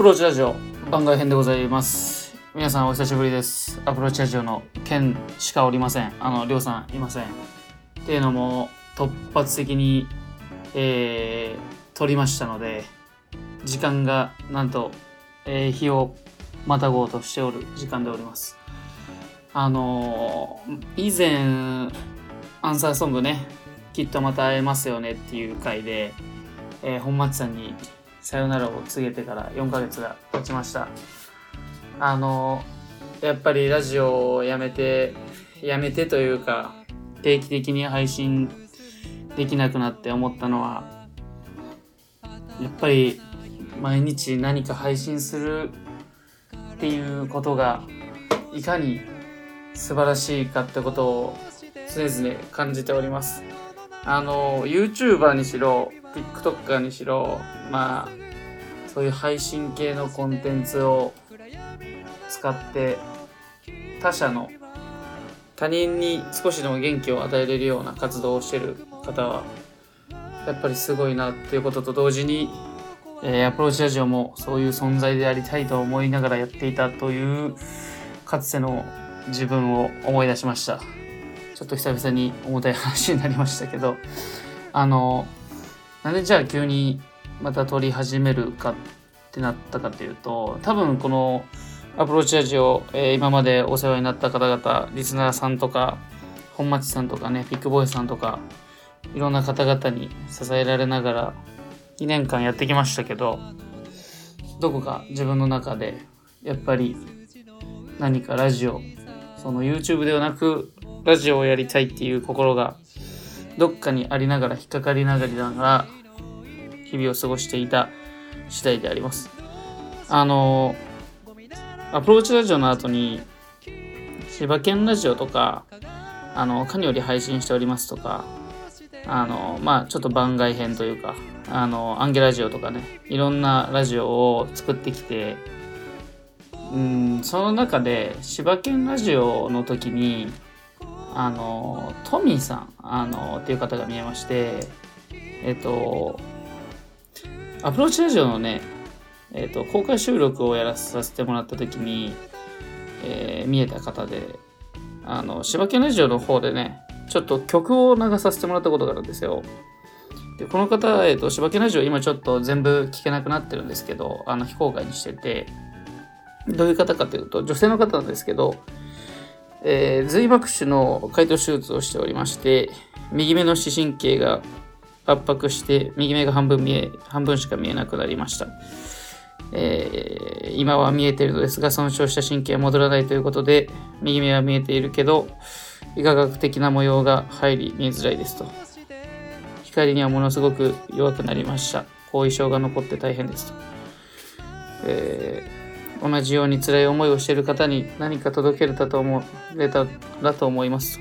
プローチラジオ番外編でございます。皆さんお久しぶりです。アプローチラジオのケンしかおりません。あのりょうさんいません。っていうのも突発的にえー、撮りましたので時間がなんと、えー、日をまたごうとしておる時間でおります。あのー、以前アンサーソングねきっとまた会えますよねっていう回で、えー、本町さんにさよならを告げてから4ヶ月が経ちました。あのやっぱりラジオをやめてやめてというか定期的に配信できなくなって思ったのはやっぱり毎日何か配信するっていうことがいかに素晴らしいかってことを常々感じております。あの YouTuber にしろ TikToker にしろまあそういう配信系のコンテンツを使って他者の他人に少しでも元気を与えれるような活動をしてる方はやっぱりすごいなっていうことと同時に、えー、アプローチラジオもそういう存在でありたいと思いながらやっていたというかつての自分を思い出しました。ちょっと久々に重たい話になりましたけどあのなんでじゃあ急にまた撮り始めるかってなったかというと多分このアプローチラジオ、えー、今までお世話になった方々リスナーさんとか本町さんとかねビッグボーイさんとかいろんな方々に支えられながら2年間やってきましたけどどこか自分の中でやっぱり何かラジオその YouTube ではなくラジオをやりたいっていう心がどっかにありながら引っかかりながら日々を過ごしていた次第であります。あの、アプローチラジオの後に、柴犬ラジオとか、あの、カニより配信しておりますとか、あの、まあちょっと番外編というか、あの、アンゲラジオとかね、いろんなラジオを作ってきて、うん、その中で、柴犬ラジオの時に、あの、トミーさん、あの、っていう方が見えまして、えっと、アプローチラジオのね、えっ、と、公開収録をやらさせてもらった時に、えー、見えた方で、あの、柴犬ラジオの方でね、ちょっと曲を流させてもらったことがあるんですよ。で、この方、えっ、ー、と、柴犬ラジオ今ちょっと全部聞けなくなってるんですけど、あの、非公開にしてて、どういう方かというと、女性の方なんですけど、えー、髄膜腫の解凍手術をしておりまして、右目の視神経が圧迫して右目が半分見え、半分しか見えなくなりました。えー、今は見えているのですが、損傷した神経は戻らないということで、右目は見えているけど、医科学的な模様が入り見えづらいですと。光にはものすごく弱くなりました。後遺症が残って大変ですと。えー、同じように辛い思いをしている方に何か届けれたと思れたらと思います。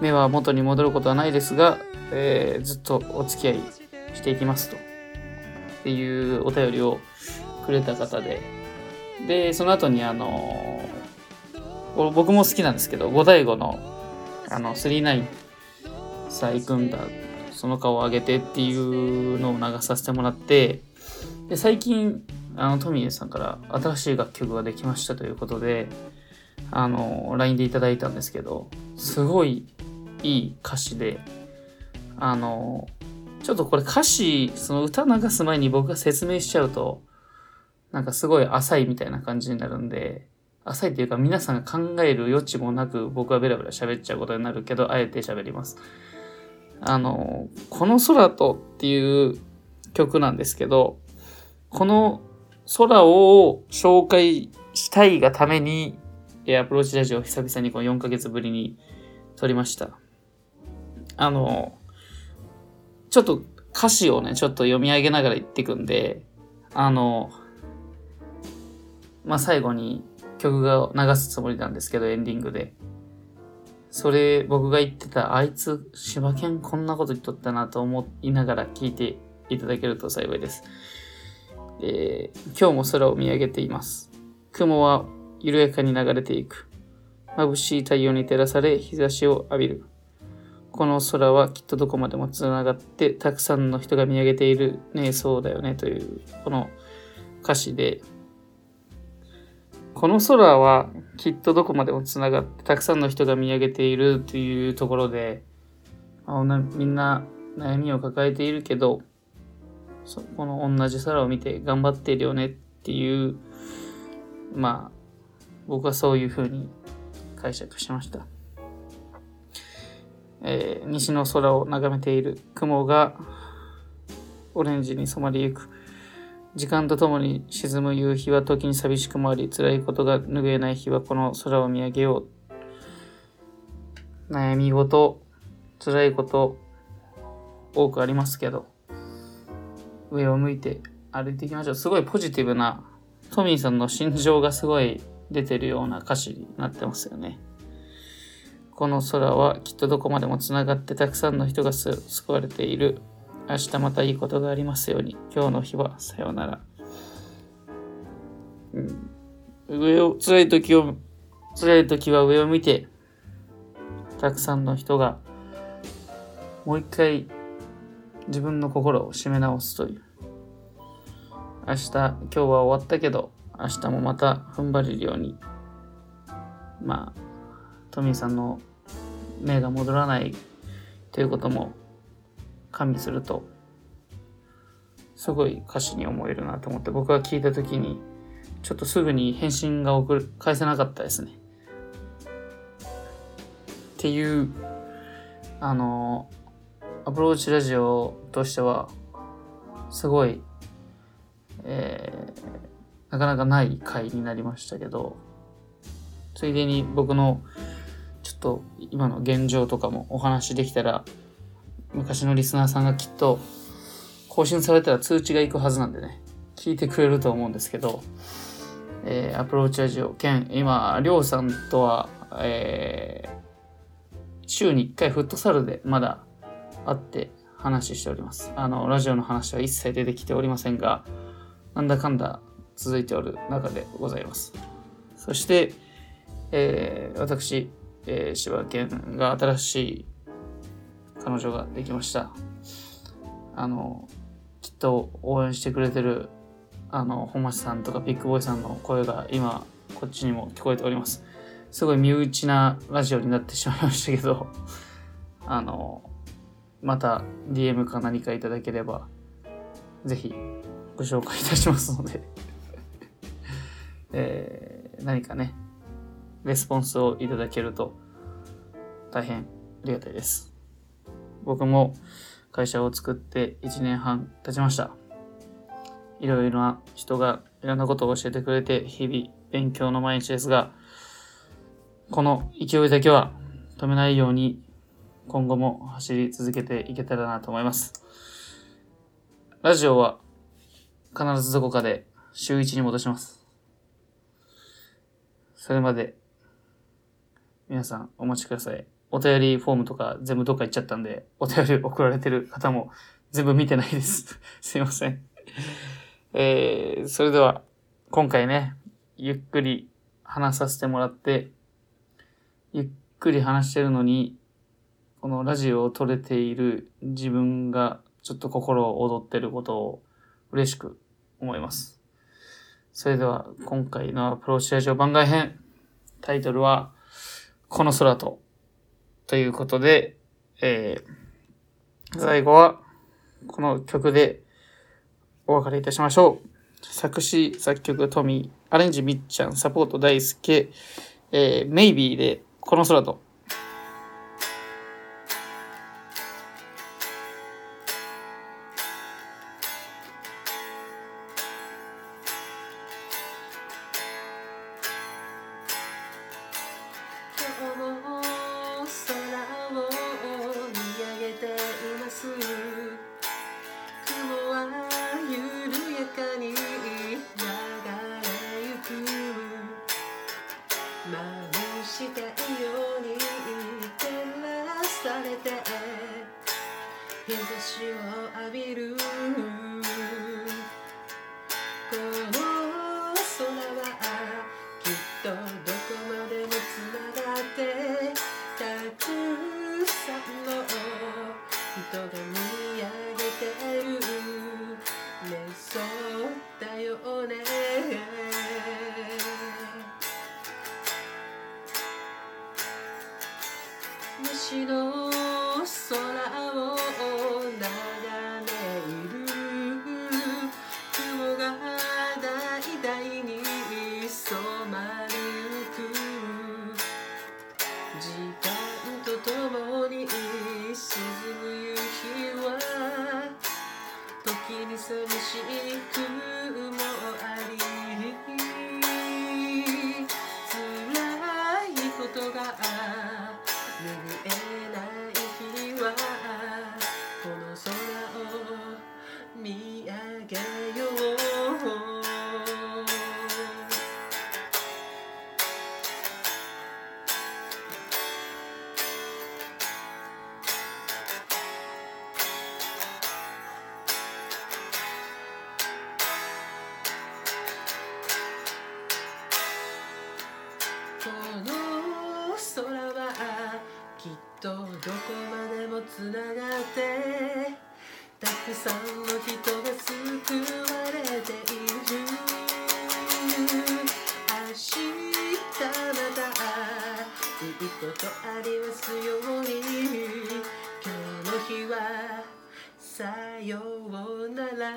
目は元に戻ることはないですが、えー、ずっとお付き合いしていきますと。っていうお便りをくれた方で。で、その後にあのー、僕も好きなんですけど、五大悟の、あの、39さあ行くんだ、その顔を上げてっていうのを流させてもらって、で、最近、あの、トミーさんから新しい楽曲ができましたということで、あの、LINE でいただいたんですけど、すごいいい歌詞で、あの、ちょっとこれ歌詞、その歌流す前に僕が説明しちゃうと、なんかすごい浅いみたいな感じになるんで、浅いっていうか皆さんが考える余地もなく僕はベラベラ喋っちゃうことになるけど、あえて喋ります。あの、この空とっていう曲なんですけど、この空を紹介したいがために、えアプローチラジオを久々にこの4ヶ月ぶりに撮りました。あの、ちょっと歌詞をね、ちょっと読み上げながら言っていくんで、あの、まあ、最後に曲が流すつもりなんですけど、エンディングで。それ、僕が言ってた、あいつ、柴犬こんなこと言っとったなと思いながら聞いていただけると幸いです。えー、今日も空を見上げています。雲は緩やかに流れていく。眩しい太陽に照らされ日差しを浴びる。この空はきっとどこまでもつながってたくさんの人が見上げているねそうだよねというこの歌詞で、この空はきっとどこまでもつながってたくさんの人が見上げているというところで、みんな悩みを抱えているけど、この同じ空を見て頑張っているよねっていう、まあ、僕はそういうふうに解釈しました。えー、西の空を眺めている雲がオレンジに染まりゆく。時間とともに沈む夕日は時に寂しくもあり、辛いことが拭えない日はこの空を見上げよう。悩み事、辛いこと、多くありますけど、上を向いて歩いていきましょう。すごいポジティブな、トミーさんの心情がすごい出てるような歌詞になってますよね。この空はきっとどこまでもつながってたくさんの人が救われている。明日またいいことがありますように。今日の日はさようなら。うん、上を、辛い時を、辛い時は上を見て、たくさんの人が、もう一回自分の心を締め直すという。明日、今日は終わったけど、明日もまた踏ん張れるように、まあ、トミーさんの目が戻らないということも加味すると、すごい歌詞に思えるなと思って、僕が聞いた時に、ちょっとすぐに返信が送る、返せなかったですね。っていう、あの、アプローチラジオとしては、すごい、えー、なかなかない回になりましたけど、ついでに僕のちょっと今の現状とかもお話できたら、昔のリスナーさんがきっと更新されたら通知が行くはずなんでね、聞いてくれると思うんですけど、えー、アプローチラジオ兼、今、りょうさんとは、えー、週に1回フットサルでまだ会って話しております。あの、ラジオの話は一切出てきておりませんが、なんだかんだ続いておる中でございます。そして、えー、私、えー、柴犬が新しい彼女ができました。あの、きっと応援してくれてる、あの、本町さんとかビッグボーイさんの声が今、こっちにも聞こえております。すごい身内なラジオになってしまいましたけど、あの、また DM か何かいただければ、ぜひご紹介いたしますのでえー、何かね、レスポンスをいただけると大変ありがたいです。僕も会社を作って1年半経ちました。いろいろな人がいろんなことを教えてくれて日々勉強の毎日ですが、この勢いだけは止めないように今後も走り続けていけたらなと思います。ラジオは必ずどこかで週1に戻します。それまで皆さんお待ちください。お便りフォームとか全部どっか行っちゃったんで、お便り送られてる方も全部見てないです。すいません。えー、それでは今回ね、ゆっくり話させてもらって、ゆっくり話してるのに、このラジオを撮れている自分がちょっと心を躍ってることを嬉しく思います。それでは今回のアプローチラジオ番外編、タイトルは、この空と、ということで、えー、最後はこの曲でお別れいたしましょう。作詞、作曲、トミー、アレンジ、みっちゃん、サポート、大輔、えー、メイビーで、この空と、日差しを浴びる。この空はきっとどこまでもつながってたくさんの人が見上げてる。ねそったよね。虫のの空はきっとどこまでもつながってたくさんの人が救われている明日またいいことありますよう。に今日の日はさようなら